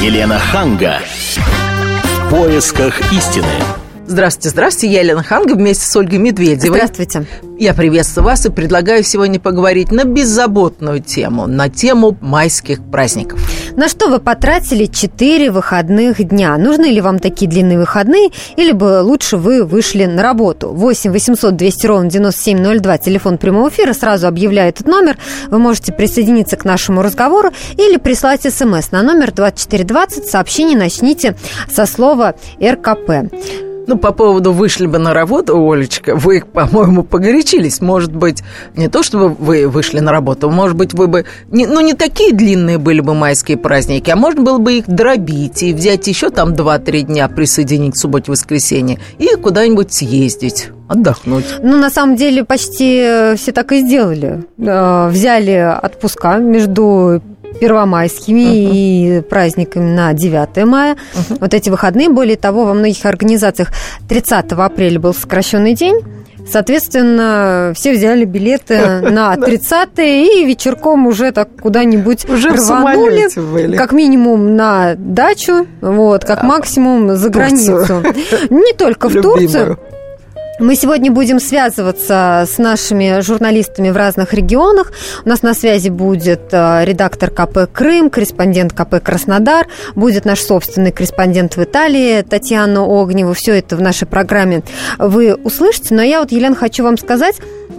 Елена Ханга. В поисках истины. Здравствуйте, здравствуйте, я Елена Ханга вместе с Ольгой Медведевой. Здравствуйте. Я приветствую вас и предлагаю сегодня поговорить на беззаботную тему, на тему майских праздников. На что вы потратили 4 выходных дня? Нужны ли вам такие длинные выходные, или бы лучше вы вышли на работу? 8 800 200 ровно 9702, телефон прямого эфира, сразу объявляю этот номер. Вы можете присоединиться к нашему разговору или прислать смс на номер 2420, сообщение начните со слова РКП. Ну, по поводу вышли бы на работу, Олечка, вы, по-моему, погорячились. Может быть, не то, чтобы вы вышли на работу, может быть, вы бы... Не, ну, не такие длинные были бы майские праздники, а можно было бы их дробить и взять еще там 2-3 дня, присоединить к субботе-воскресенье и куда-нибудь съездить отдохнуть. Ну, на самом деле, почти все так и сделали. Э, взяли отпуска между первомайскими uh-huh. и праздниками на 9 мая. Uh-huh. Вот эти выходные. Более того, во многих организациях 30 апреля был сокращенный день. Соответственно, все взяли билеты на 30 и вечерком уже так куда-нибудь уже рванули. Как минимум на дачу, вот, как максимум за границу. Не только в Турцию. Мы сегодня будем связываться с нашими журналистами в разных регионах. У нас на связи будет э, редактор КП «Крым», корреспондент КП «Краснодар», будет наш собственный корреспондент в Италии Татьяна Огнева. Все это в нашей программе вы услышите. Но я вот, Елена, хочу вам сказать,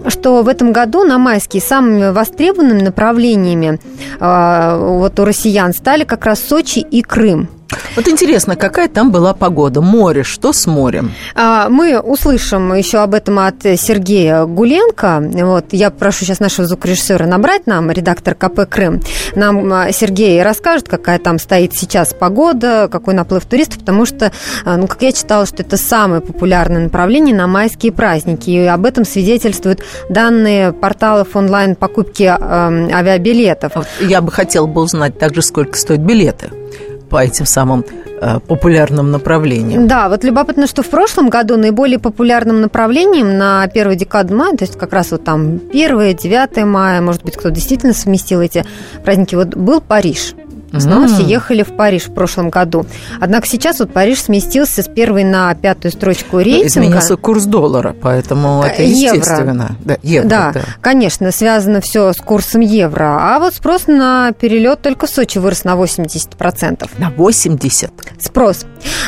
что в этом году на майские самыми востребованными направлениями э, вот у россиян стали как раз Сочи и Крым. Вот интересно, какая там была погода? Море, что с морем? А, мы услышим еще об этом от Сергея Гуленко. Вот, я прошу сейчас нашего звукорежиссера набрать нам, редактор КП «Крым». Нам а, Сергей расскажет, какая там стоит сейчас погода, какой наплыв туристов, потому что, а, ну, как я читала, что это самое популярное направление на майские праздники. И об этом свидетельствуют данные порталов онлайн-покупки э, авиабилетов. Я бы хотела бы узнать также, сколько стоят билеты по этим самым э, популярным направлениям. Да, вот любопытно, что в прошлом году наиболее популярным направлением на первую декаду мая, то есть как раз вот там 1 9 мая, может быть, кто действительно совместил эти праздники, вот был Париж. Mm. все ехали в Париж в прошлом году. Однако сейчас вот Париж сместился с первой на пятую строчку рейтинга. Изменился курс доллара, поэтому это естественно. Евро. Да, евро, да, да, конечно, связано все с курсом евро. А вот спрос на перелет только в Сочи вырос на 80%. На 80? Спрос.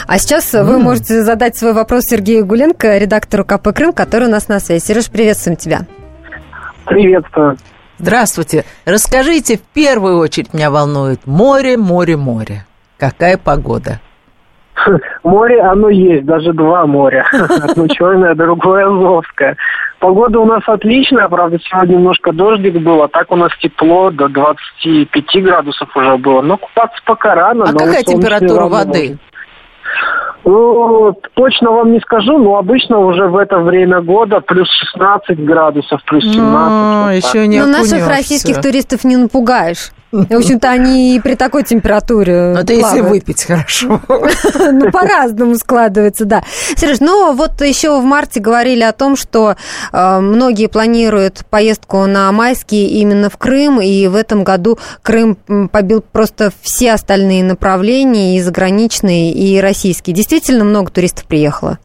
А сейчас mm. вы можете задать свой вопрос Сергею Гуленко, редактору КП «Крым», который у нас на связи. Сереж, приветствуем тебя. Приветствую. Здравствуйте. Расскажите, в первую очередь меня волнует море, море, море. Какая погода? Море, оно есть, даже два моря. Одно черное, другое Азовское. Погода у нас отличная, правда, сегодня немножко дождик был, а так у нас тепло, до 25 градусов уже было. Но купаться пока рано. А какая температура воды? Можно. Ну, точно вам не скажу, но обычно уже в это время года плюс 16 градусов, плюс 17. Ну, вот еще не Но наших российских туристов не напугаешь. В общем-то, они и при такой температуре Ну, это если выпить хорошо. Ну, по-разному складывается, да. Сереж, ну, вот еще в марте говорили о том, что э, многие планируют поездку на майские именно в Крым, и в этом году Крым побил просто все остальные направления, и заграничные, и российские. Действительно много туристов приехало?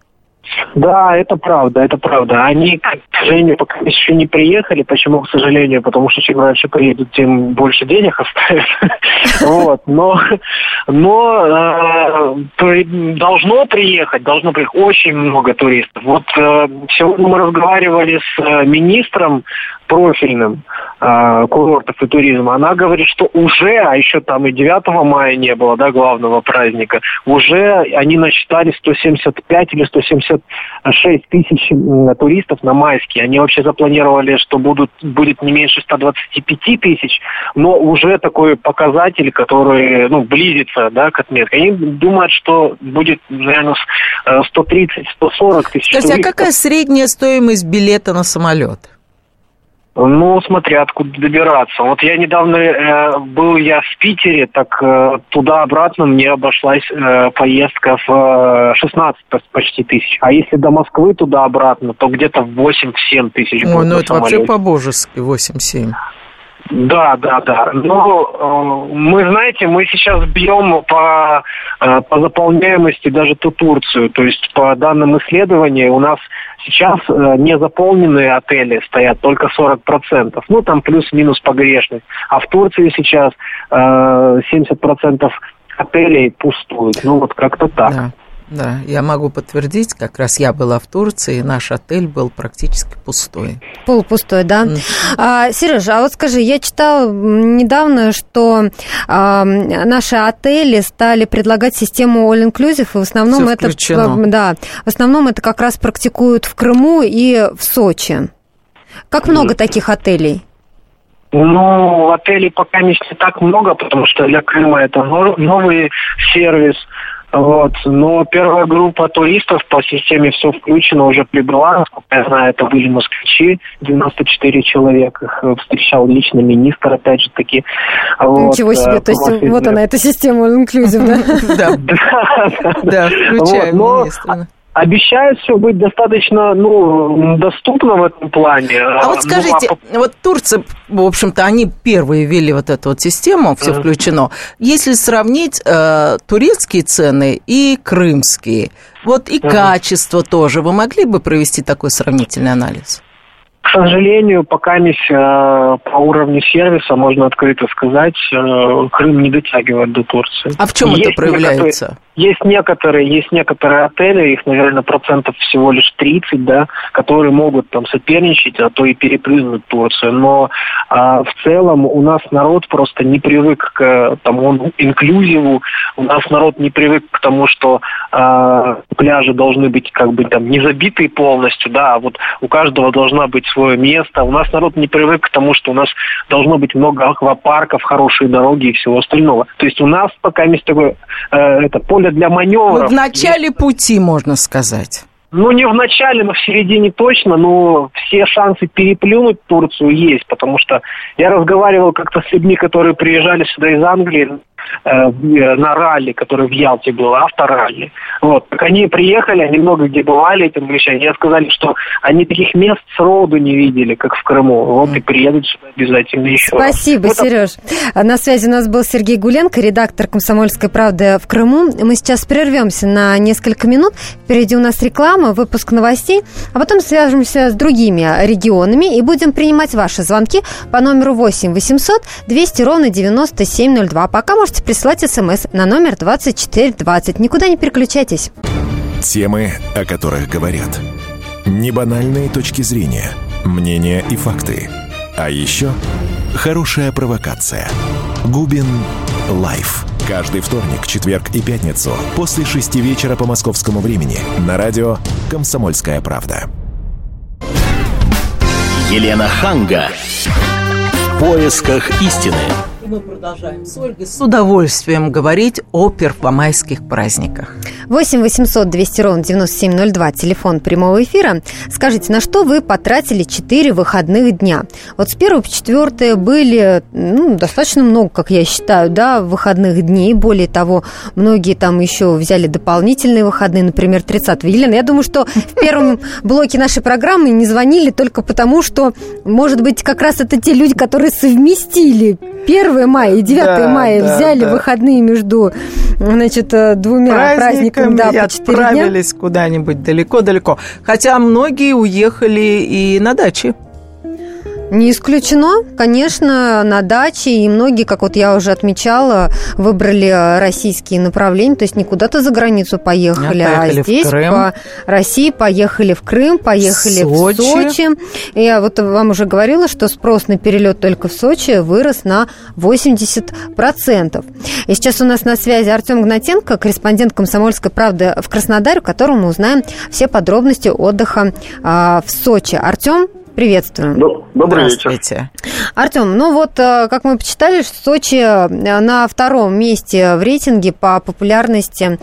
Да, это правда, это правда. Они, к сожалению, пока еще не приехали. Почему, к сожалению? Потому что чем раньше приедут, тем больше денег оставят. Вот. Но, но э, должно приехать, должно приехать очень много туристов. Вот э, сегодня мы разговаривали с э, министром профильным э, курортов и туризма, она говорит, что уже, а еще там и 9 мая не было, да, главного праздника, уже они насчитали 175 или 176 тысяч э, туристов на майские. Они вообще запланировали, что будут, будет не меньше 125 тысяч, но уже такой показатель, который, ну, близится, да, к отметке. Они думают, что будет, наверное, 130-140 э, тысяч Скажите, туристов. а какая средняя стоимость билета на самолет? Ну, смотря откуда добираться. Вот я недавно э, был я в Питере, так э, туда-обратно мне обошлась э, поездка в э, 16 почти тысяч. А если до Москвы туда-обратно, то где-то в 8-7 тысяч Ой, ну это самолете. вообще по-божески 8-7. Да, да, да. Но э, мы, знаете, мы сейчас бьем по, э, по заполняемости даже ту Турцию. То есть по данным исследования у нас сейчас э, незаполненные отели стоят только 40%. Ну, там плюс-минус погрешность. А в Турции сейчас э, 70% отелей пустуют. Ну, вот как-то так. Да. Да, я могу подтвердить, как раз я была в Турции, и наш отель был практически пустой. Полупустой, да. Mm. А, Сережа, а вот скажи, я читала недавно, что а, наши отели стали предлагать систему all inclusive, и в основном это, включено. да, в основном это как раз практикуют в Крыму и в Сочи. Как много таких отелей? Ну, отелей пока не так много, потому что для Крыма это новый сервис. Вот. Но первая группа туристов по системе все включено уже прибыла. Насколько я знаю, это были москвичи, 94 человека. Их э, встречал лично министр, опять же таки. Вот. Ничего себе, э, то есть вот она, эта система да? Да, да, включаем министра обещает все быть достаточно ну, доступно в этом плане. А вот скажите, ну, а... вот Турция, в общем-то, они первые ввели вот эту вот систему, все включено. Если сравнить э, турецкие цены и крымские, вот и качество тоже, вы могли бы провести такой сравнительный анализ? К сожалению, пока не э, по уровню сервиса, можно открыто сказать, э, Крым не дотягивает до Турции. А в чем есть это проявляется? Есть некоторые, есть некоторые отели, их, наверное, процентов всего лишь 30, да, которые могут там соперничать, а то и перепрыгнуть Турцию. Но а, в целом у нас народ просто не привык к тому инклюзиву, у нас народ не привык к тому, что а, пляжи должны быть как бы там не забитые полностью, да, а вот у каждого должна быть свое место. У нас народ не привык к тому, что у нас должно быть много аквапарков, хорошие дороги и всего остального. То есть у нас пока есть такое э, это поле поле для маневров. Ну, в начале пути, можно сказать. Ну, не в начале, но в середине точно, но все шансы переплюнуть Турцию есть, потому что я разговаривал как-то с людьми, которые приезжали сюда из Англии, на ралли, который в Ялте был, авторалли. Вот. Так они приехали, они много где бывали, эти англичане, они сказали, что они таких мест сроду не видели, как в Крыму. Вот и приедут сюда обязательно еще Спасибо, раз. Сереж. На связи у нас был Сергей Гуленко, редактор «Комсомольской правды» в Крыму. Мы сейчас прервемся на несколько минут. Впереди у нас реклама, выпуск новостей, а потом свяжемся с другими регионами и будем принимать ваши звонки по номеру 8 800 200 ровно 9702. Пока можете можете присылать смс на номер 2420. Никуда не переключайтесь. Темы, о которых говорят. Небанальные точки зрения, мнения и факты. А еще хорошая провокация. Губин Live. Каждый вторник, четверг и пятницу после шести вечера по московскому времени на радио «Комсомольская правда». Елена Ханга. В поисках истины мы продолжаем с Ольгой с удовольствием говорить о первомайских праздниках. 8 800 200 ровно 9702, телефон прямого эфира. Скажите, на что вы потратили 4 выходных дня? Вот с 1 по 4 были ну, достаточно много, как я считаю, да, выходных дней. Более того, многие там еще взяли дополнительные выходные, например, 30 Елена, я думаю, что в первом блоке нашей программы не звонили только потому, что, может быть, как раз это те люди, которые совместили 1 мая и 9 да, мая да, взяли да. выходные между значит, э, двумя праздниками, да, по отправились куда-нибудь далеко-далеко. Хотя многие уехали и на даче. Не исключено, конечно, на даче, и многие, как вот я уже отмечала, выбрали российские направления, то есть не куда-то за границу поехали, а поехали а здесь по России поехали в Крым, поехали Сочи. в Сочи. Я вот вам уже говорила, что спрос на перелет только в Сочи вырос на 80%. И сейчас у нас на связи Артем Гнатенко, корреспондент «Комсомольской правды» в Краснодаре, у которого мы узнаем все подробности отдыха а, в Сочи. Артем, Приветствуем. Добрый вечер. Артем, ну вот, э, как мы почитали, Сочи э, на втором месте в рейтинге по популярности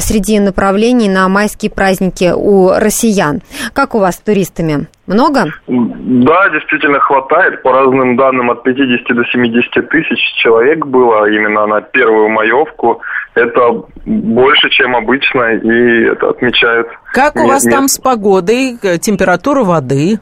среди направлений на майские праздники у россиян. Как у вас с туристами? Много? Да, действительно хватает. По разным данным, от 50 до 70 тысяч человек было именно на первую маевку. Это больше, чем обычно, и это отмечают. Как у вас там с погодой, температура воды?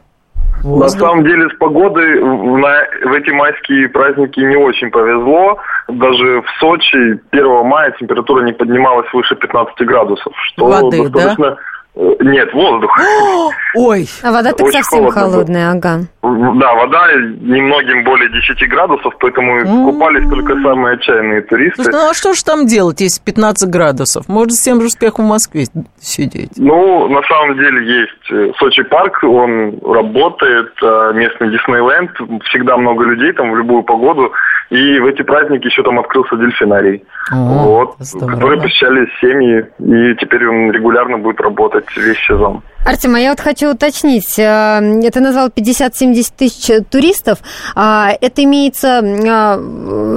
Воздух. На самом деле с погодой на, в эти майские праздники не очень повезло. Даже в Сочи 1 мая температура не поднималась выше 15 градусов, что Воды, достаточно... Да? Э, нет, воздух. Ой. А вода так Очень совсем холодная, ага. Да, вода немногим более 10 градусов, поэтому купались только самые отчаянные туристы. Слушай, ну а что же там делать, если 15 градусов? Может, с тем же успехом в Москве сидеть? Ну, на самом деле есть э, Сочи парк, он работает, э, местный Диснейленд, всегда много людей там в любую погоду. И в эти праздники еще там открылся дельфинарий, О, вот, который посещали семьи, и теперь он регулярно будет работать весь сезон. Артем, а я вот хочу уточнить. Э, это назвал 50-70 тысяч туристов. А это имеется а,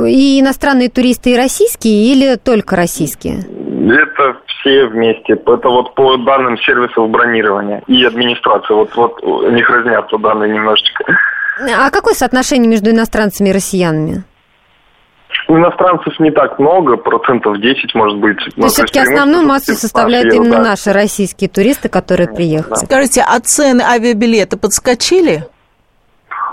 и иностранные туристы, и российские, или только российские? Это все вместе. Это вот по данным сервисов бронирования и администрации. Вот, вот у них разнятся данные немножечко. А какое соотношение между иностранцами и россиянами? Иностранцев не так много, процентов 10, может быть. То есть все-таки основную массу составляют именно да. наши российские туристы, которые приехали. Да. Скажите, а цены авиабилета подскочили?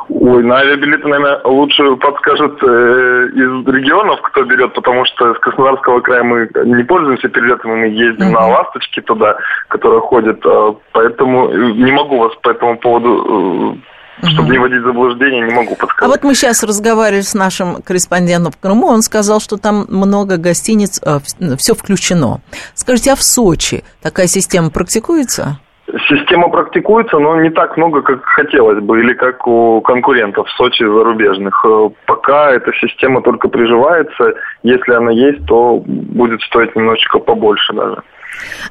Ой, на авиабилеты, наверное, лучше подскажут э, из регионов, кто берет, потому что с Краснодарского края мы не пользуемся перелетами, мы ездим uh-huh. на «Ласточке» туда, которая ходит, э, поэтому не могу вас по этому поводу э, чтобы не вводить заблуждение, не могу подсказать. А вот мы сейчас разговаривали с нашим корреспондентом в Крыму, он сказал, что там много гостиниц, э, все включено. Скажите, а в Сочи такая система практикуется? Система практикуется, но не так много, как хотелось бы, или как у конкурентов в Сочи зарубежных. Э, пока эта система только приживается, если она есть, то будет стоить немножечко побольше даже.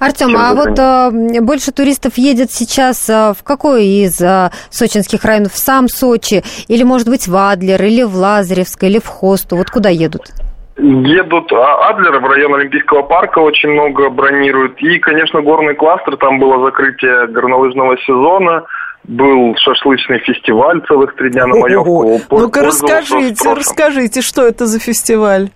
Артем, а вот а, больше туристов едет сейчас а, в какой из а, сочинских районов? В сам Сочи? Или, может быть, в Адлер, или в Лазаревск, или в Хосту? Вот куда едут? Едут Адлер в район Олимпийского парка очень много бронируют. И, конечно, горный кластер, там было закрытие горнолыжного сезона был шашлычный фестиваль целых три дня на Маевку. Ну-ка расскажите, расскажите, что это за фестиваль?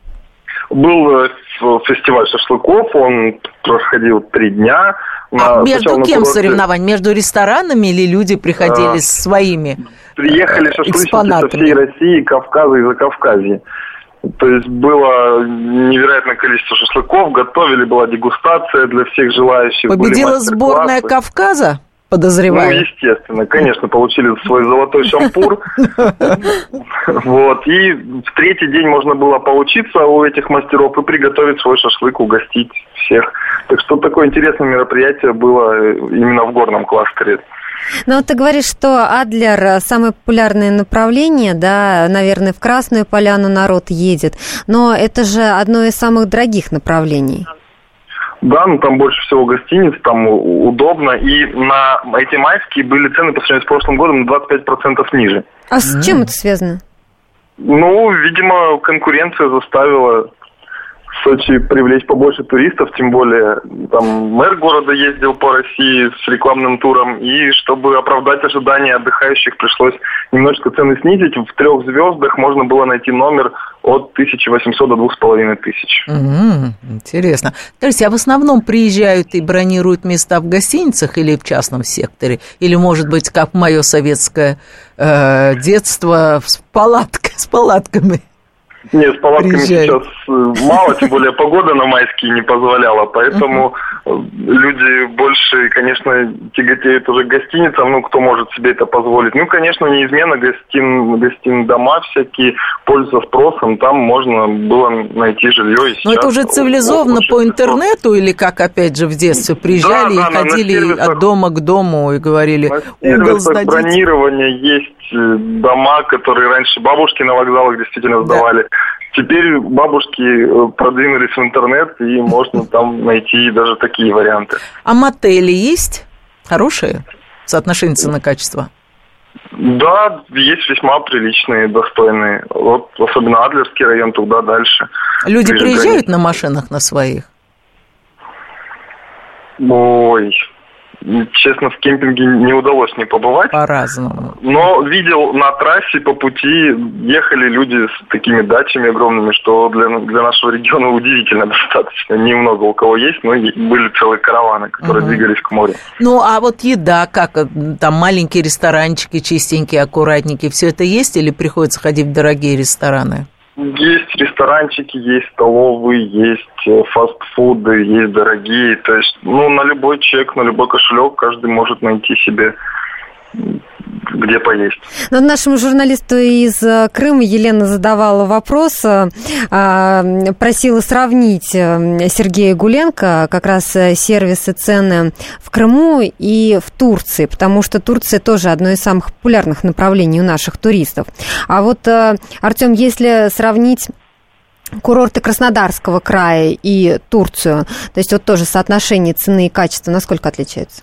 Был э, фестиваль шашлыков, он проходил три дня. А на, между кем курорте... соревнования? Между ресторанами или люди приходили а, с своими Приехали э, шашлычники со всей России, Кавказа и Закавказья. То есть было невероятное количество шашлыков, готовили, была дегустация для всех желающих. Победила сборная Кавказа? Подозреваю. Ну, естественно, конечно, получили свой золотой шампур. Вот. И в третий день можно было поучиться у этих мастеров и приготовить свой шашлык, угостить всех. Так что такое интересное мероприятие было э, именно в горном кластере. Ну, вот ты говоришь, что Адлер самое популярное направление, да, наверное, в Красную Поляну народ едет, но это же одно из самых дорогих направлений. Да, ну там больше всего гостиниц, там удобно. И на эти майские были цены по сравнению с прошлым годом на 25% ниже. А с чем это связано? Ну, видимо, конкуренция заставила Сочи привлечь побольше туристов, тем более там мэр города ездил по России с рекламным туром, и чтобы оправдать ожидания отдыхающих, пришлось немножечко цены снизить. В трех звездах можно было найти номер от 1800 до 2500. Угу, интересно. Скажите, а в основном приезжают и бронируют места в гостиницах или в частном секторе? Или, может быть, как мое советское э, детство, с, палаткой, с палатками? Нет, с палатками Приезжай. сейчас э, мало, тем более погода на майские не позволяла, поэтому uh-huh. люди больше, конечно, тяготеют уже к гостиницам, ну, кто может себе это позволить. Ну, конечно, неизменно гостин, гостин дома всякие пользуются спросом, там можно было найти жилье. Но это уже цивилизованно по интернету или как, опять же, в детстве приезжали да, да, и ходили от дома к дому и говорили, угол сдадите? бронирования есть э, дома, которые раньше бабушки на вокзалах действительно сдавали. Да. Теперь бабушки э, продвинулись в интернет, и можно там найти даже такие варианты. А мотели есть? Хорошие? Соотношение цена-качество? Да, есть весьма приличные, достойные. Вот особенно Адлерский район, туда дальше. Люди приезжают на машинах на своих? Ой, честно, в кемпинге не удалось не побывать. По-разному. Но видел на трассе по пути ехали люди с такими дачами огромными, что для, для нашего региона удивительно достаточно. Немного у кого есть, но были целые караваны, которые угу. двигались к морю. Ну, а вот еда, как там маленькие ресторанчики, чистенькие, аккуратненькие, все это есть или приходится ходить в дорогие рестораны? Есть ресторанчики, есть столовые, есть э, фастфуды, есть дорогие. То есть, ну, на любой чек, на любой кошелек каждый может найти себе где поесть. Но нашему журналисту из э, Крыма Елена задавала вопрос, э, а, просила сравнить э, Сергея Гуленко, как раз сервисы цены в Крыму и в Турции, потому что Турция тоже одно из самых популярных направлений у наших туристов. А вот, Артем, если сравнить курорты Краснодарского края и Турцию, то есть вот тоже соотношение цены и качества, насколько отличаются?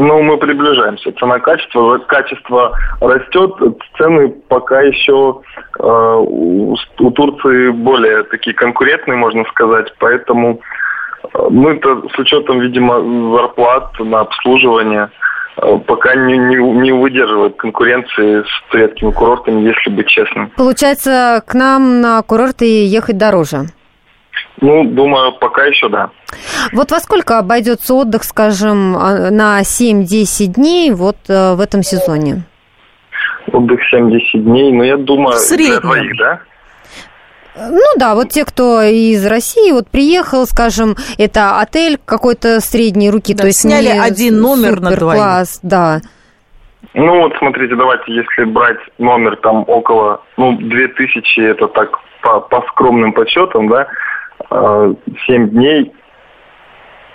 Ну, мы приближаемся. Цена-качество, качество растет, цены пока еще э, у, у Турции более такие конкурентные, можно сказать, поэтому ну, это с учетом, видимо, зарплат на обслуживание э, пока не, не, не выдерживает конкуренции с турецкими курортами, если быть честным. Получается, к нам на курорты ехать дороже? Ну, думаю, пока еще да. Вот во сколько обойдется отдых, скажем, а, на 7-10 дней вот э, в этом сезоне? Отдых 7-10 дней, ну, я думаю, для двоих, да? Ну да, вот те, кто из России вот приехал, скажем, это отель какой-то средней руки, да, то есть сняли один номер на двоих. класс, да. Ну вот смотрите, давайте, если брать номер там около, ну, 2000, это так по, по скромным подсчетам, да, 7 э, дней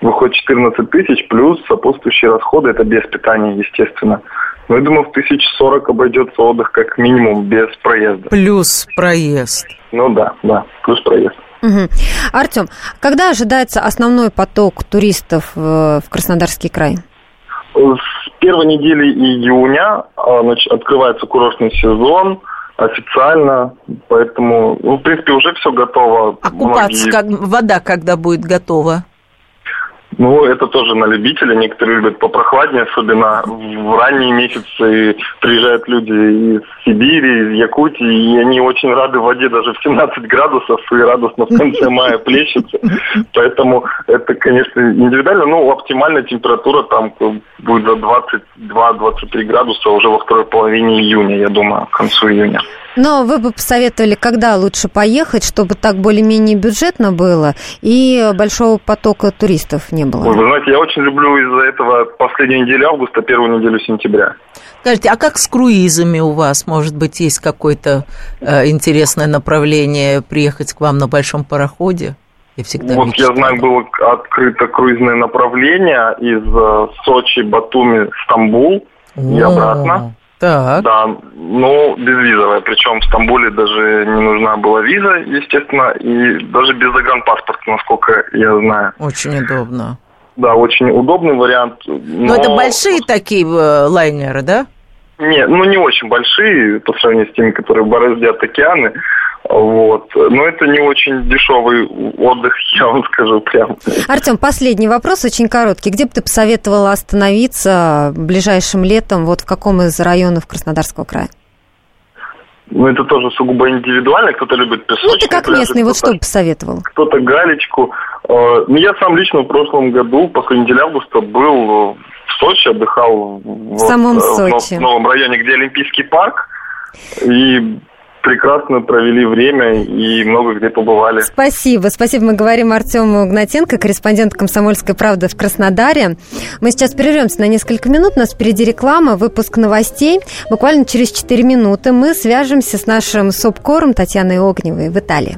выходит 14 тысяч, плюс сопутствующие расходы, это без питания, естественно. Но я думаю, в 1040 обойдется отдых как минимум без проезда. Плюс проезд. Ну да, да, плюс проезд. Угу. Артем, когда ожидается основной поток туристов в Краснодарский край? С первой недели июня а, открывается курортный сезон – официально, поэтому, ну, в принципе, уже все готово. А купаться, Многие... как, вода когда будет готова? Ну, это тоже на любителя. Некоторые любят попрохладнее, особенно в ранние месяцы приезжают люди из Сибири, из Якутии, и они очень рады воде даже в 17 градусов и радостно в конце мая плещется. Поэтому это, конечно, индивидуально. Ну, оптимальная температура там будет за 22-23 градуса уже во второй половине июня, я думаю, к концу июня. Но вы бы посоветовали, когда лучше поехать, чтобы так более-менее бюджетно было и большого потока туристов не было? Ой, вы знаете, я очень люблю из-за этого последнюю неделю августа, первую неделю сентября. Скажите, а как с круизами у вас? Может быть, есть какое-то э, интересное направление приехать к вам на большом пароходе? Я всегда вот мечтала. я знаю, было открыто круизное направление из э, Сочи, Батуми, Стамбул О, и обратно. Так. Да, ну, безвизовая. Причем в Стамбуле даже не нужна была виза, естественно, и даже без загранпаспорта, насколько я знаю. Очень удобно. Да, очень удобный вариант. Но, но это большие такие э, лайнеры, да? Не, ну не очень большие по сравнению с теми, которые бороздят океаны. Вот. Но это не очень дешевый отдых, я вам скажу прям. Артем, последний вопрос, очень короткий. Где бы ты посоветовала остановиться ближайшим летом, вот в каком из районов Краснодарского края? Ну, это тоже сугубо индивидуально. Кто-то любит песочные Ну, ты как пляжи, местный, вот что бы посоветовал? Кто-то галечку. Э, ну, я сам лично в прошлом году, после недели августа, был в Сочи, отдыхал в, в самом вот, Сочи. в новом районе, где Олимпийский парк. И прекрасно провели время и много где побывали. Спасибо. Спасибо. Мы говорим Артему Гнатенко, корреспондент «Комсомольской правды» в Краснодаре. Мы сейчас прервемся на несколько минут. У нас впереди реклама, выпуск новостей. Буквально через 4 минуты мы свяжемся с нашим СОПКОРом Татьяной Огневой в Италии.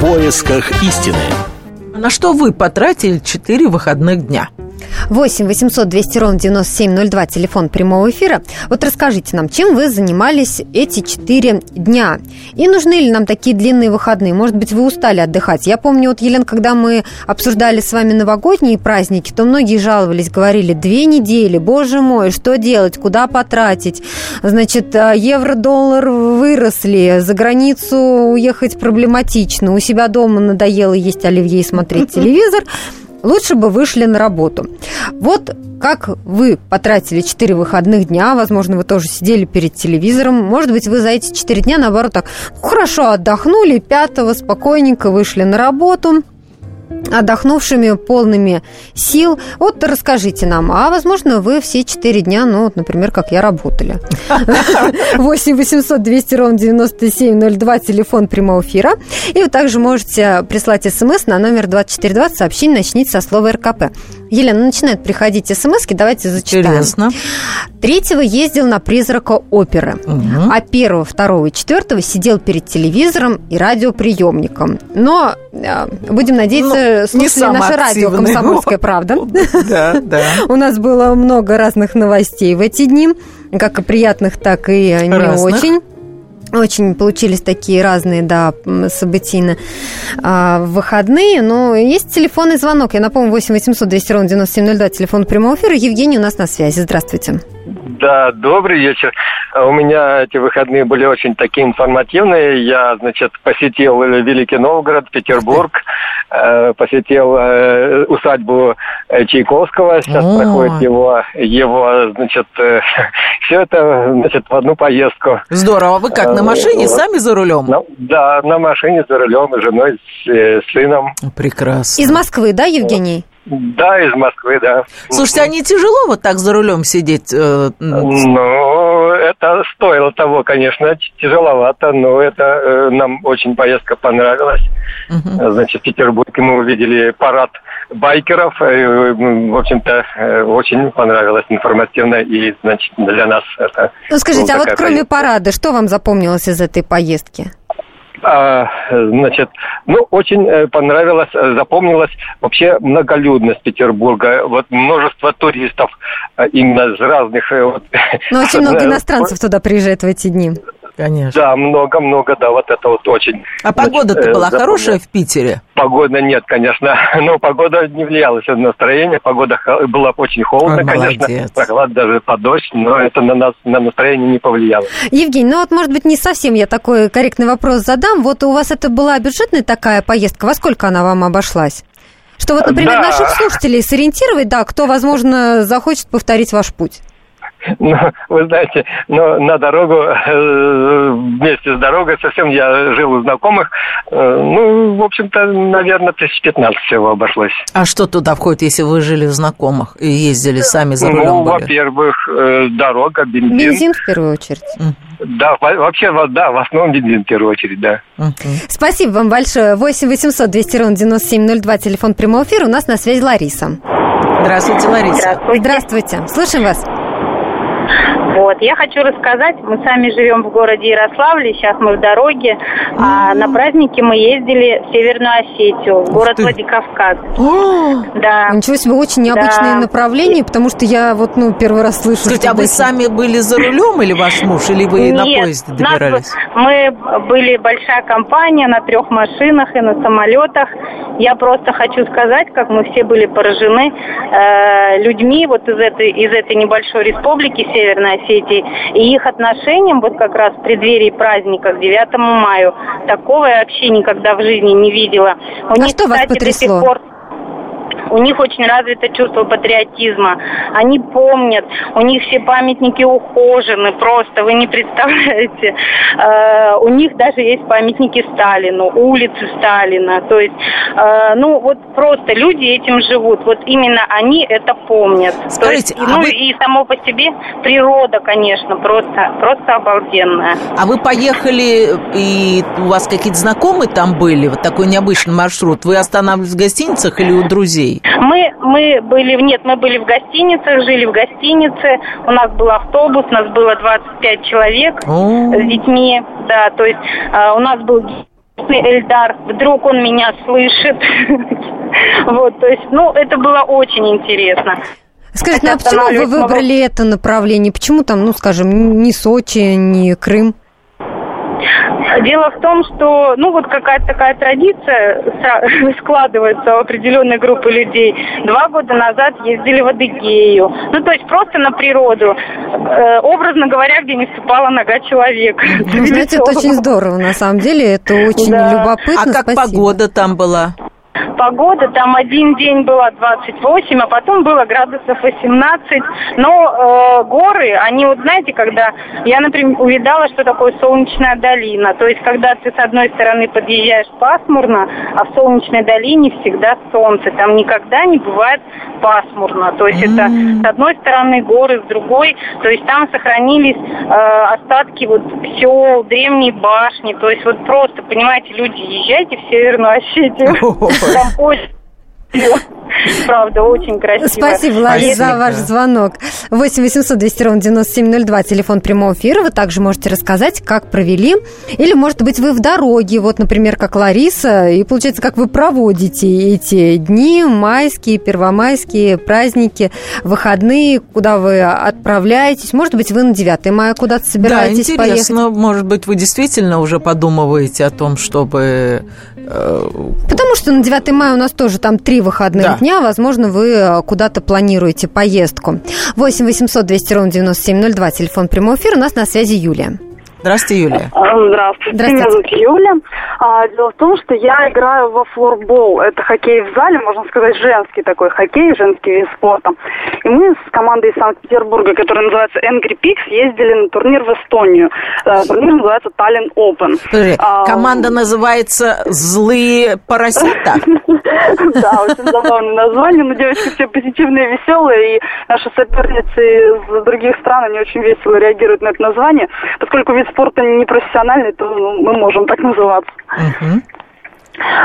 поисках истины. На что вы потратили 4 выходных дня? 8 800 200 ровно 9702, телефон прямого эфира. Вот расскажите нам, чем вы занимались эти четыре дня? И нужны ли нам такие длинные выходные? Может быть, вы устали отдыхать? Я помню, вот, Елена, когда мы обсуждали с вами новогодние праздники, то многие жаловались, говорили, две недели, боже мой, что делать, куда потратить? Значит, а, евро-доллар выросли, за границу уехать проблематично, у себя дома надоело есть оливье и смотреть телевизор лучше бы вышли на работу. Вот как вы потратили 4 выходных дня, возможно, вы тоже сидели перед телевизором, может быть, вы за эти 4 дня, наоборот, так хорошо отдохнули, пятого спокойненько вышли на работу, отдохнувшими, полными сил. Вот расскажите нам, а возможно, вы все четыре дня, ну, вот, например, как я, работали. 8 800 200 ровно 9702, телефон прямого эфира. И вы также можете прислать смс на номер 2420, сообщение начните со слова РКП. Елена, начинает приходить смс давайте зачитаем. Интересно. Третьего ездил на призрака оперы, угу. а первого, второго и четвертого сидел перед телевизором и радиоприемником. Но э, будем надеяться, ну, слушали наше радио «Комсомольская правда». Да, да. У нас было много разных новостей в эти дни, как и приятных, так и не очень. Очень получились такие разные, да, событийно а, выходные. Но есть телефонный звонок. Я напомню, 8 800 200 ровно 9702, телефон прямого эфира. Евгений у нас на связи. Здравствуйте. Да, добрый вечер. У меня эти выходные были очень такие информативные. Я, значит, посетил Великий Новгород, Петербург, э, посетил э, усадьбу э, Чайковского. Сейчас О. проходит его, его, значит, все это, значит, в одну поездку. Здорово. А вы как, на машине, вот. сами за рулем? На, да, на машине за рулем, с женой, с, с сыном. Прекрасно. Из Москвы, да, Евгений? Да, из Москвы, да. Слушайте, а не тяжело вот так за рулем сидеть? Э, ну, это стоило того, конечно, тяжеловато, но это э, нам очень поездка понравилась. Угу. Значит, в Петербурге мы увидели парад байкеров. Э, в общем-то, очень понравилось информативно, и, значит, для нас это... Ну, скажите, а вот кроме поездка. парада, что вам запомнилось из этой поездки? А, значит, ну, очень э, понравилось, э, запомнилась вообще многолюдность Петербурга. Вот множество туристов э, именно из разных... Вот, ну, очень много иностранцев туда приезжает в эти дни. Конечно. Да, много-много, да, вот это вот очень. А погода-то была хорошая в Питере? Погода нет, конечно, но погода не влияла на настроение, погода была очень холодная, конечно, прохлад даже под дождь, но это на нас, на настроение не повлияло. Евгений, ну вот, может быть, не совсем я такой корректный вопрос задам. Вот у вас это была бюджетная такая поездка, во сколько она вам обошлась? Что вот, например, да. наших слушателей сориентировать, да, кто, возможно, захочет повторить ваш путь. Ну, вы знаете, но на дорогу, э, вместе с дорогой совсем я жил у знакомых. Э, ну, в общем-то, наверное, тысяч пятнадцать всего обошлось. А что туда входит, если вы жили у знакомых и ездили сами за рулем? Ну, во-первых, э, дорога, бензин. Бензин в первую очередь. Да, вообще, да, в основном бензин в первую очередь, да. Спасибо вам большое. 8 800 200 ровно 9702, телефон прямого эфира. У нас на связи Лариса. Здравствуйте, Лариса. Здравствуйте. Здравствуйте. Слушаем вас. Вот, я хочу рассказать, мы сами живем в городе Ярославле, сейчас мы в дороге, а на праздники мы ездили в Северную Осетию, в город Владикавказ. Да. Ничего себе, очень необычное направление, потому что я вот, ну, первый раз слышу. Скажите, а вы сами были за рулем или ваш муж, или вы на поезде добирались? Мы были большая компания на трех машинах и на самолетах. Я просто хочу сказать, как мы все были поражены э, людьми вот из этой, из этой небольшой республики Северной Осетии и их отношениям вот как раз в преддверии праздника к 9 мая. Такого я вообще никогда в жизни не видела. У а них, что кстати, вас потрясло? До сих пор у них очень развито чувство патриотизма. Они помнят, у них все памятники ухожены, просто вы не представляете. Э, у них даже есть памятники Сталину, улицы Сталина. То есть, э, ну вот просто люди этим живут. Вот именно они это помнят. Скажите, есть, а ну вы... и само по себе природа, конечно, просто, просто обалденная. А вы поехали, и у вас какие-то знакомые там были, вот такой необычный маршрут? Вы останавливались в гостиницах или у друзей? Мы, мы были, нет, мы были в гостиницах, жили в гостинице, у нас был автобус, у нас было 25 человек О. с детьми, да, то есть э, у нас был Эльдар, вдруг он меня слышит, Вот, то есть, ну, это было очень интересно. Скажите, ну а почему вы выбрали это направление? Почему там, ну, скажем, не Сочи, не Крым? Дело в том, что, ну, вот какая-то такая традиция складывается у определенной группы людей. Два года назад ездили в Адыгею. Ну, то есть просто на природу. Э, образно говоря, где не ступала нога человека. Ну, знаете, это очень здорово, на самом деле. Это очень да. любопытно. А как Спасибо. погода там была? Погода, там один день было 28, а потом было градусов 18. Но э, горы, они вот знаете, когда я, например, увидала, что такое солнечная долина. То есть, когда ты с одной стороны подъезжаешь пасмурно, а в солнечной долине всегда солнце. Там никогда не бывает пасмурно. То есть, это с одной стороны горы, с другой. То есть, там сохранились э, остатки вот сел, древней башни. То есть, вот просто, понимаете, люди, езжайте в Северную Осетию. Там очень Правда, очень красиво. Спасибо, Лариса, за ваш звонок. 8 800 200 ровно 9702, телефон прямого эфира. Вы также можете рассказать, как провели. Или, может быть, вы в дороге, вот, например, как Лариса, и получается, как вы проводите эти дни, майские, первомайские, праздники, выходные, куда вы отправляетесь. Может быть, вы на 9 мая куда-то собираетесь да, интересно. поехать. Может быть, вы действительно уже подумываете о том, чтобы... Э, Потому что на 9 мая у нас тоже там три выходных да. дня, возможно, вы э, куда-то планируете поездку. 8 800 200 ровно 9702, телефон прямого эфира. У нас на связи Юлия. Здравствуйте, Юлия. Здравствуйте. Здравствуйте. Меня зовут Юля. А, дело в том, что я играю во флорбол. Это хоккей в зале, можно сказать, женский такой хоккей, женский вид спорта. И мы с командой из Санкт-Петербурга, которая называется Angry Pigs, ездили на турнир в Эстонию. А, турнир называется Tallinn Open. Подожди, а, команда называется «Злые поросята»? Да, очень забавное название, но девочки все позитивные, веселые, и наши соперницы из других стран, они очень весело реагируют на это название, поскольку вид спорта не профессиональный, то ну, мы можем так называться.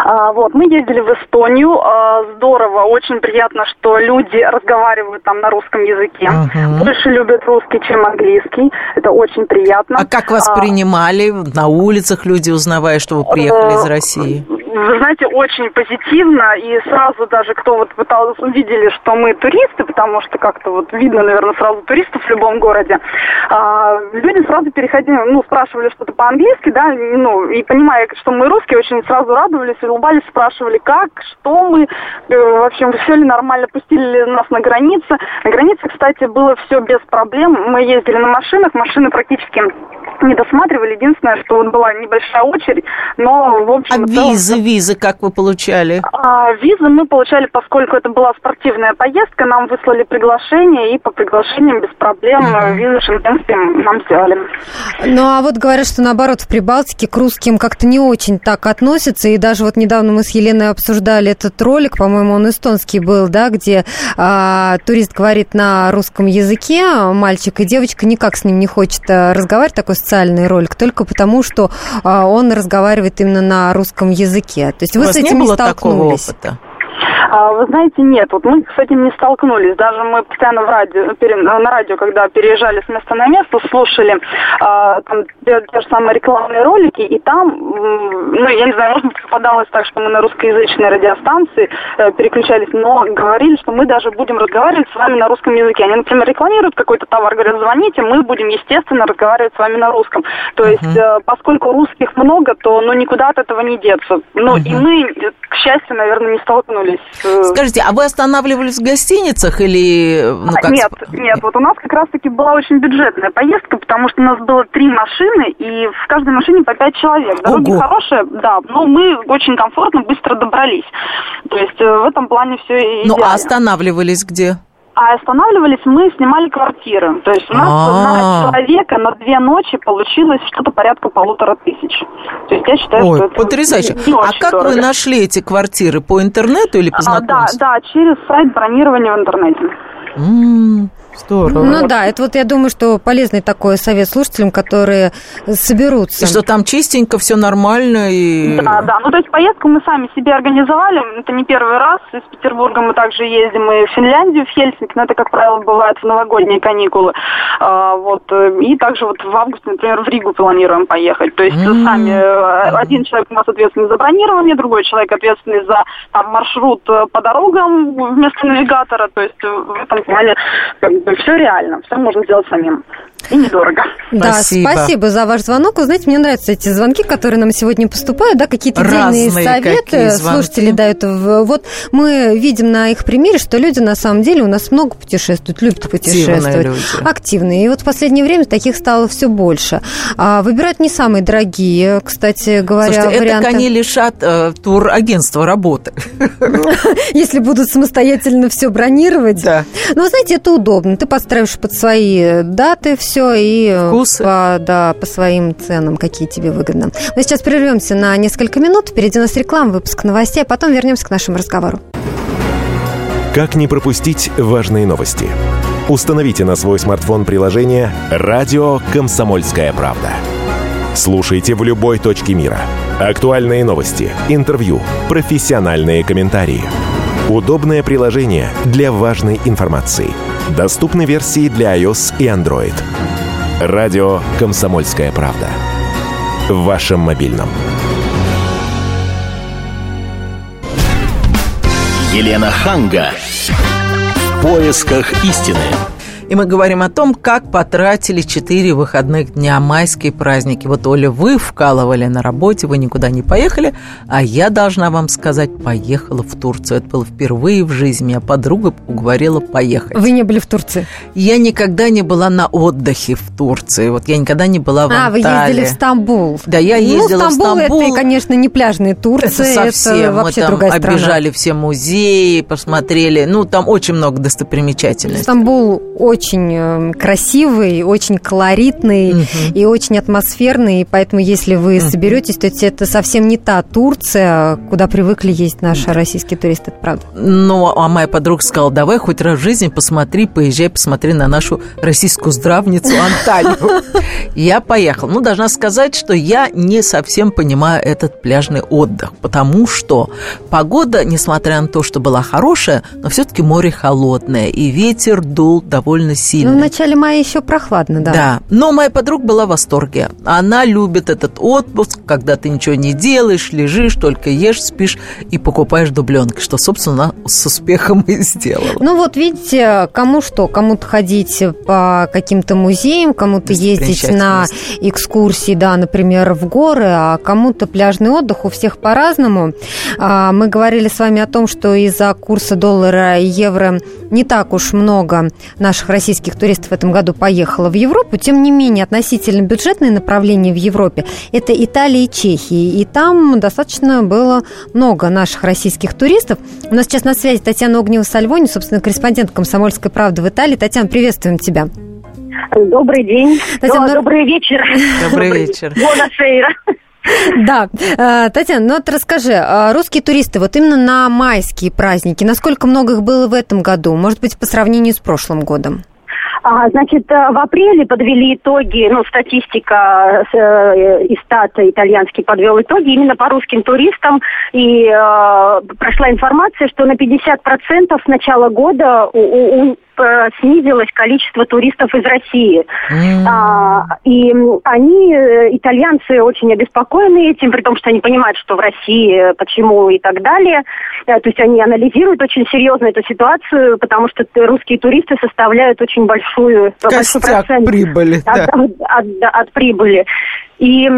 А, вот, мы ездили в Эстонию, а, здорово, очень приятно, что люди разговаривают там на русском языке, uh больше любят русский, чем английский, это очень приятно. А как вас а, принимали на улицах люди, узнавая, что вы приехали из России? Вы знаете, очень позитивно, и сразу даже кто вот пытался, увидели, что мы туристы, потому что как-то вот видно, наверное, сразу туристов в любом городе, а, люди сразу переходили, ну, спрашивали что-то по-английски, да, ну, и понимая, что мы русские, очень сразу радовались, улыбались, спрашивали, как, что мы, э, в общем, все ли нормально, пустили ли нас на границе. На границе, кстати, было все без проблем, мы ездили на машинах, машины практически не досматривали. Единственное, что вот была небольшая очередь, но в общем... А визы, визы как вы получали? А, визы мы получали, поскольку это была спортивная поездка, нам выслали приглашение, и по приглашениям без проблем uh-huh. визы шенгенские нам сделали. Ну, а вот говорят, что наоборот, в Прибалтике к русским как-то не очень так относятся, и даже вот недавно мы с Еленой обсуждали этот ролик, по-моему, он эстонский был, да, где а, турист говорит на русском языке, мальчик и девочка никак с ним не хочет а, разговаривать, такой социальный ролик только потому, что а, он разговаривает именно на русском языке. То есть вы с этим не, не столкнулись? Такого опыта? А, вы знаете, нет, вот мы с этим не столкнулись. Даже мы постоянно в радио, на радио, когда переезжали с места на место, слушали а, там, те, те же самые рекламные ролики, и там, ну, я не знаю, может быть, попадалось так, что мы на русскоязычной радиостанции э, переключались, но говорили, что мы даже будем разговаривать с вами на русском языке. Они, например, рекламируют какой-то товар, говорят, звоните, мы будем, естественно, разговаривать с вами на русском. То есть, uh-huh. э, поскольку русских много, то, ну, никуда от этого не деться. Ну, uh-huh. и мы, к счастью, наверное, не столкнулись Э, Скажите, а вы останавливались в гостиницах или... Ну, как... Нет, нет, вот у нас как раз-таки была очень бюджетная поездка, потому что у нас было три машины, и в каждой машине по пять человек. Дороги Ого. хорошие, да, но мы очень комфортно, быстро добрались. То есть э, в этом плане все идеально. Ну, а останавливались где? А останавливались мы, снимали квартиры. То есть у нас А-а-а. на человека на две ночи получилось что-то порядка полутора тысяч. То есть я считаю, Ой, что это потрясающе. Не, а как дорого. вы нашли эти квартиры? По интернету или по знакомству? А, да, да, через сайт бронирования в интернете. М-м. Здорово. Ну да, это вот я думаю, что полезный такой совет слушателям, которые соберутся. И что там чистенько, все нормально и... Да, да. Ну, то есть поездку мы сами себе организовали. Это не первый раз. Из Петербурга мы также ездим и в Финляндию, в Хельсинки. Но это, как правило, бывает в новогодние каникулы. А, вот. И также вот в августе, например, в Ригу планируем поехать. То есть mm-hmm. сами э, один человек у нас ответственный за бронирование, другой человек ответственный за там, маршрут э, по дорогам вместо навигатора. То есть в этом плане как бы, все реально, все можно сделать самим и недорого. Да, спасибо. спасибо за ваш звонок. Вы знаете, мне нравятся эти звонки, которые нам сегодня поступают, да, какие-то дельные советы слушатели дают. Вот мы видим на их примере, что люди на самом деле у нас много путешествуют, любят путешествовать. Активные люди. Активные. И вот в последнее время таких стало все больше. А, выбирают не самые дорогие, кстати говоря, Слушайте, варианты. это они лишат э, турагентства работы. Если будут самостоятельно все бронировать. Да. Но, вы знаете, это удобно. Ты подстраиваешь под свои даты все все и э, Вкусы. По, да, по своим ценам, какие тебе выгодны. Мы сейчас прервемся на несколько минут. Впереди у нас реклама, выпуск новостей, а потом вернемся к нашему разговору. Как не пропустить важные новости? Установите на свой смартфон приложение «Радио Комсомольская правда». Слушайте в любой точке мира. Актуальные новости, интервью, профессиональные комментарии. Удобное приложение для важной информации – Доступны версии для iOS и Android. Радио «Комсомольская правда». В вашем мобильном. Елена Ханга. В поисках истины. И мы говорим о том, как потратили четыре выходных дня майские праздники. Вот, Оля, вы вкалывали на работе, вы никуда не поехали, а я должна вам сказать, поехала в Турцию. Это было впервые в жизни. Меня подруга уговорила поехать. Вы не были в Турции? Я никогда не была на отдыхе в Турции. Вот я никогда не была в а, Анталии. Вы ездили в Стамбул. Да, я ездила ну, Стамбул, в Стамбул. это, конечно, не пляжные Турции. Это совсем. Это вообще мы там другая страна. обижали все музеи, посмотрели. Ну, там очень много достопримечательностей. Стамбул очень э, красивый, очень колоритный угу. и очень атмосферный. И поэтому, если вы угу. соберетесь, то это совсем не та Турция, куда привыкли есть наши российские туристы, это правда. Ну, а моя подруга сказала, давай хоть раз в жизни посмотри, поезжай, посмотри на нашу российскую здравницу Анталию. Я поехала. Ну, должна сказать, что я не совсем понимаю этот пляжный отдых, потому что погода, несмотря на то, что была хорошая, но все-таки море холодное, и ветер дул довольно сильно сильный. Ну, в начале мая еще прохладно, да. Да, но моя подруга была в восторге. Она любит этот отпуск, когда ты ничего не делаешь, лежишь, только ешь, спишь и покупаешь дубленки, что, собственно, с успехом и сделала. Ну вот, видите, кому что, кому-то ходить по каким-то музеям, кому-то ездить на экскурсии, да, например, в горы, а кому-то пляжный отдых, у всех по-разному. А, мы говорили с вами о том, что из-за курса доллара и евро не так уж много наших российских туристов в этом году поехало в Европу. Тем не менее, относительно бюджетные направления в Европе – это Италия и Чехия. И там достаточно было много наших российских туристов. У нас сейчас на связи Татьяна Огнева-Сальвони, собственно, корреспондент «Комсомольской правды» в Италии. Татьяна, приветствуем тебя. Добрый день. Татьяна, Добрый вечер. Добрый вечер. Бонасейра. Да. Э, Татьяна, ну вот расскажи, э, русские туристы, вот именно на майские праздники, насколько много их было в этом году? Может быть, по сравнению с прошлым годом? А, значит, э, в апреле подвели итоги, ну, статистика э, Истата итальянский подвел итоги именно по русским туристам, и э, прошла информация, что на 50% с начала года у, у, снизилось количество туристов из России. Mm. А, и они, э, итальянцы, очень обеспокоены этим, при том, что они понимают, что в России, э, почему и так далее. То есть они анализируют очень серьезно эту ситуацию, потому что русские туристы составляют очень большую, большой процент прибыли, от, да. от, от, от прибыли. И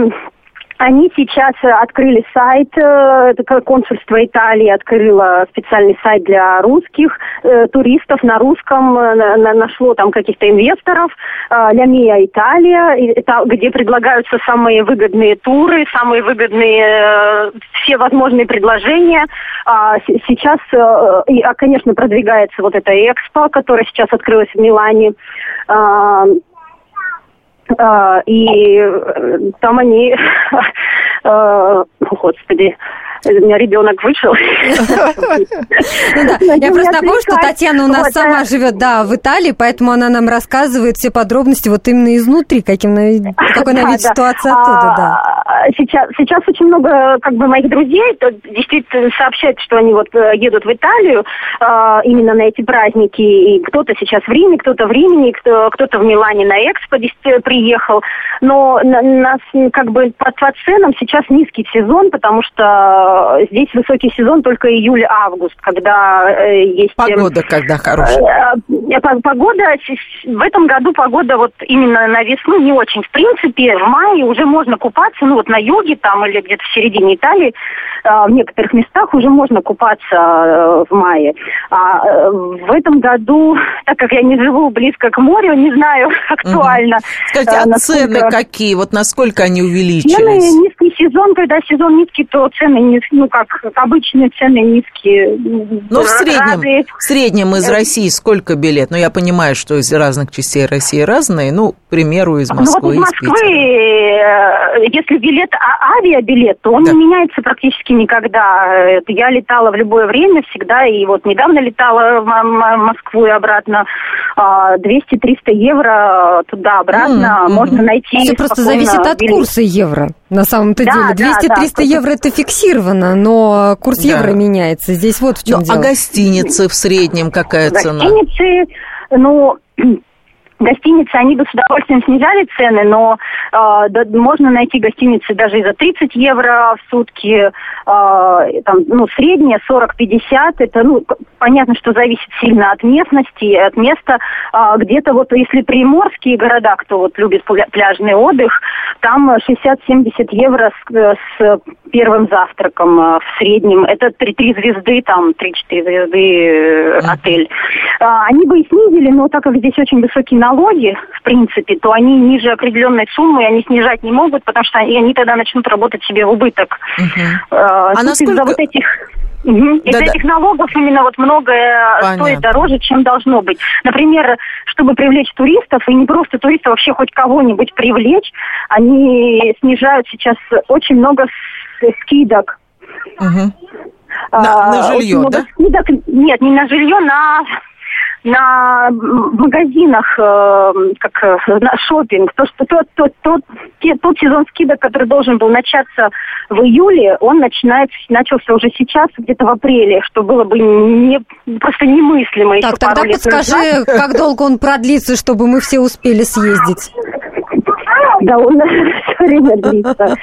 они сейчас э, открыли сайт, э, консульство Италии открыло специальный сайт для русских э, туристов на русском, нашло там каких-то инвесторов, Ля Мия Италия, где предлагаются самые выгодные туры, самые выгодные все возможные предложения. А сейчас, а, конечно, продвигается вот эта экспо, которая сейчас открылась в Милане. А, и э, там они, э, господи, У меня ребенок вышел. Ну я просто напомню, что Татьяна у нас сама живет, да, в Италии, поэтому она нам рассказывает все подробности вот именно изнутри, каким, какой на вид ситуация оттуда, да. А, сейчас, сейчас очень много как бы моих друзей то действительно сообщают, что они вот э, едут в Италию э, именно на эти праздники. И кто-то сейчас в Риме, кто-то в Риме, кто, кто-то в Милане на Экспо приехал. Но на, нас как бы по ценам сейчас низкий сезон, потому что здесь высокий сезон только июль-август, когда э, есть... Погода когда хорошая. Э, э, погода, в этом году погода вот именно на весну не очень. В принципе, в мае уже можно купаться, ну вот на юге там или где-то в середине Италии, э, в некоторых местах уже можно купаться э, в мае. А э, в этом году, так как я не живу близко к морю, не знаю актуально. Скажите, а насколько... цены какие? Вот насколько они увеличились? Цены низкий сезон, когда сезон низкий, то цены ну как обычные цены низкие. Ну в среднем, в среднем из России сколько билет? Ну я понимаю, что из разных частей России разные, ну, к примеру, из Москвы, ну, вот из Москвы, если билет, а авиабилет, то он да. не меняется практически никогда. Я летала в любое время всегда, и вот недавно летала в Москву и обратно. 200-300 а, евро туда-обратно mm-hmm. можно найти. Все просто зависит от билет. курса евро. На самом-то да, деле 200-300 да, да, евро это фиксировано, но курс да. евро меняется. Здесь вот в чем ну, дело. А гостиницы в среднем какая цена? Гостиницы, ну, Гостиницы, они бы с удовольствием снижали цены, но э, да, можно найти гостиницы даже и за 30 евро в сутки, э, там, ну, средняя 40-50, это, ну, понятно, что зависит сильно от местности, от места. Э, где-то вот, если приморские города, кто вот любит пляжный отдых, там 60-70 евро с, с первым завтраком э, в среднем. Это 3, звезды, там 3-4 звезды э, отель. Э, они бы и снизили, но так как здесь очень высокий налоги, в принципе, то они ниже определенной суммы они снижать не могут, потому что они, они тогда начнут работать себе в убыток. Угу. А, а насколько... Из-за вот этих Угу. Из этих налогов именно вот многое Понятно. стоит дороже, чем должно быть. Например, чтобы привлечь туристов, и не просто туристов, вообще хоть кого-нибудь привлечь, они снижают сейчас очень много скидок. Угу. На, на жилье, да? Скидок, нет, не на жилье, на на магазинах, э, как э, на шопинг, то, что тот, тот, тот, тот сезон скидок, который должен был начаться в июле, он начинает, начался уже сейчас, где-то в апреле, что было бы не, просто немыслимо. Так, тогда подскажи, назад. как долго он продлится, чтобы мы все успели съездить? Да, он все время длится.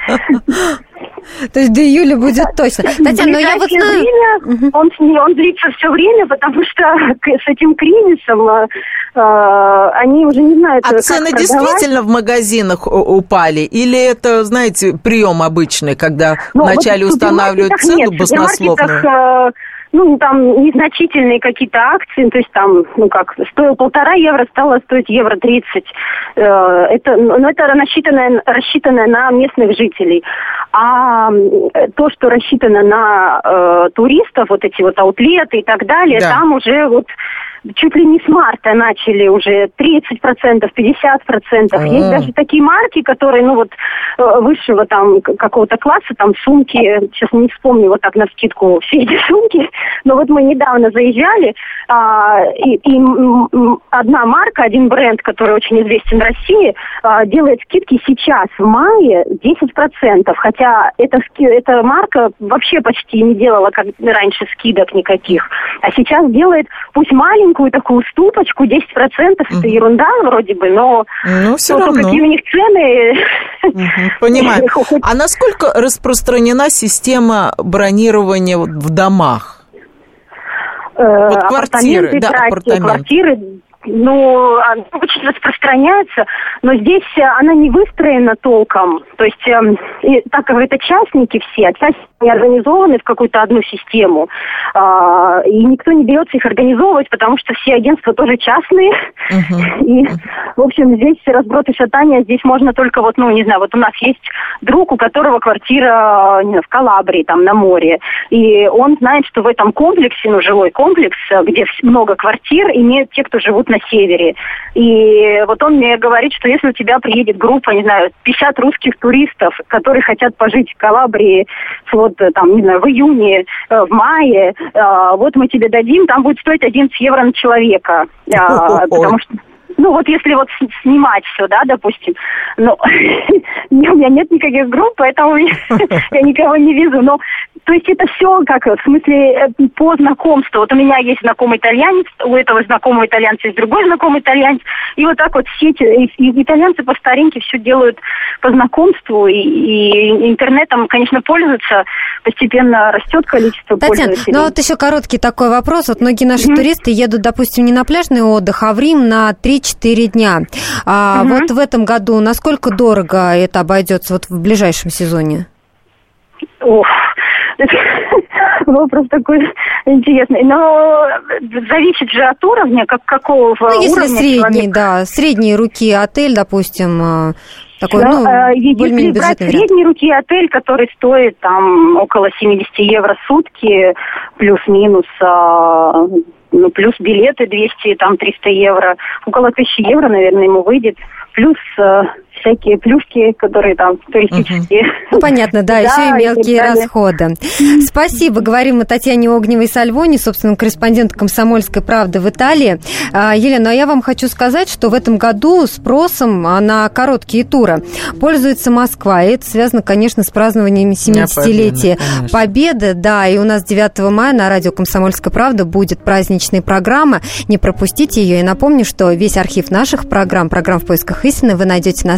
То есть до июля будет точно. Татьяна, но я вот знаю... Время, он, он длится все время, потому что с этим кризисом э, э они уже не знают, А цены продавать. действительно в магазинах упали? Или это, знаете, прием обычный, когда ну, вначале вот устанавливают цену нет, баснословную? Э, ну, там незначительные какие-то акции, то есть там, ну как, стоил полтора евро, стало стоить евро тридцать. Э, это, ну, это рассчитанное, рассчитанное на местных жителей. А то, что рассчитано на э, туристов, вот эти вот аутлеты и так далее, да. там уже вот чуть ли не с марта начали уже 30%, 50%. А-а-а. Есть даже такие марки, которые, ну вот, э, высшего там какого-то класса, там сумки, сейчас не вспомню вот так на скидку все эти сумки, но вот мы недавно заезжали, а, и, и одна марка, один бренд, который очень известен в России, а, делает скидки сейчас, в мае, 10%, хотя эта, эта марка вообще почти не делала как раньше скидок никаких, а сейчас делает, пусть маленький, маленькую такую уступочку, 10% mm-hmm. это ерунда вроде бы, но ну, все равно. какие у них цены... Mm-hmm. Понимаю. А насколько распространена система бронирования в домах? Э, вот квартиры, да, апартаменты. Квартиры, ну, она очень распространяется, но здесь э, она не выстроена толком. То есть, э, так как это частники все, а частники не организованы в какую-то одну систему, э, и никто не берется их организовывать, потому что все агентства тоже частные. Uh-huh. И, в общем, здесь разброд и шатание, здесь можно только вот, ну, не знаю, вот у нас есть друг, у которого квартира не знаю, в Калабрии, там, на море, и он знает, что в этом комплексе, ну, жилой комплекс, где много квартир, имеют те, кто живут на на севере. И вот он мне говорит, что если у тебя приедет группа, не знаю, 50 русских туристов, которые хотят пожить в Калабрии вот вот э, там, не знаю, в июне, в мае, вот мы тебе дадим, там будет стоить 11 евро на человека. Потому что ну вот если вот снимать все, да, допустим, но у меня нет никаких групп, поэтому я никого не вижу, но то есть это все как в смысле э, по знакомству. Вот у меня есть знакомый итальянец, у этого знакомого итальянца есть другой знакомый итальянец, и вот так вот все эти итальянцы по старинке все делают по знакомству, и, и интернетом, конечно, пользуются, постепенно растет количество Татьяна, пользователей. ну вот еще короткий такой вопрос. Вот многие наши mm-hmm. туристы едут, допустим, не на пляжный отдых, а в Рим на 3-4 дня. А mm-hmm. вот в этом году насколько дорого это обойдется вот в ближайшем сезоне? Ох, Вопрос такой интересный. Но зависит же от уровня, как какого ну, если уровня средний, человек. да, средние руки отель, допустим, э, такой, да, ну, э, если брать средней руки отель, который стоит там около 70 евро в сутки, плюс-минус, а, ну, плюс билеты 200, там 300 евро, около 1000 евро, наверное, ему выйдет, плюс э, всякие плюшки, которые там туристические. Угу. Ну, понятно, да, еще и мелкие расходы. Спасибо. Говорим о Татьяне Огневой Сальвоне, собственно, корреспондент «Комсомольской правды» в Италии. А, Елена, а я вам хочу сказать, что в этом году спросом на короткие туры пользуется Москва. И это связано, конечно, с празднованием 70-летия Победы. Да, и у нас 9 мая на радио «Комсомольская правда» будет праздничная программа. Не пропустите ее. И напомню, что весь архив наших программ, программ в поисках истины вы найдете на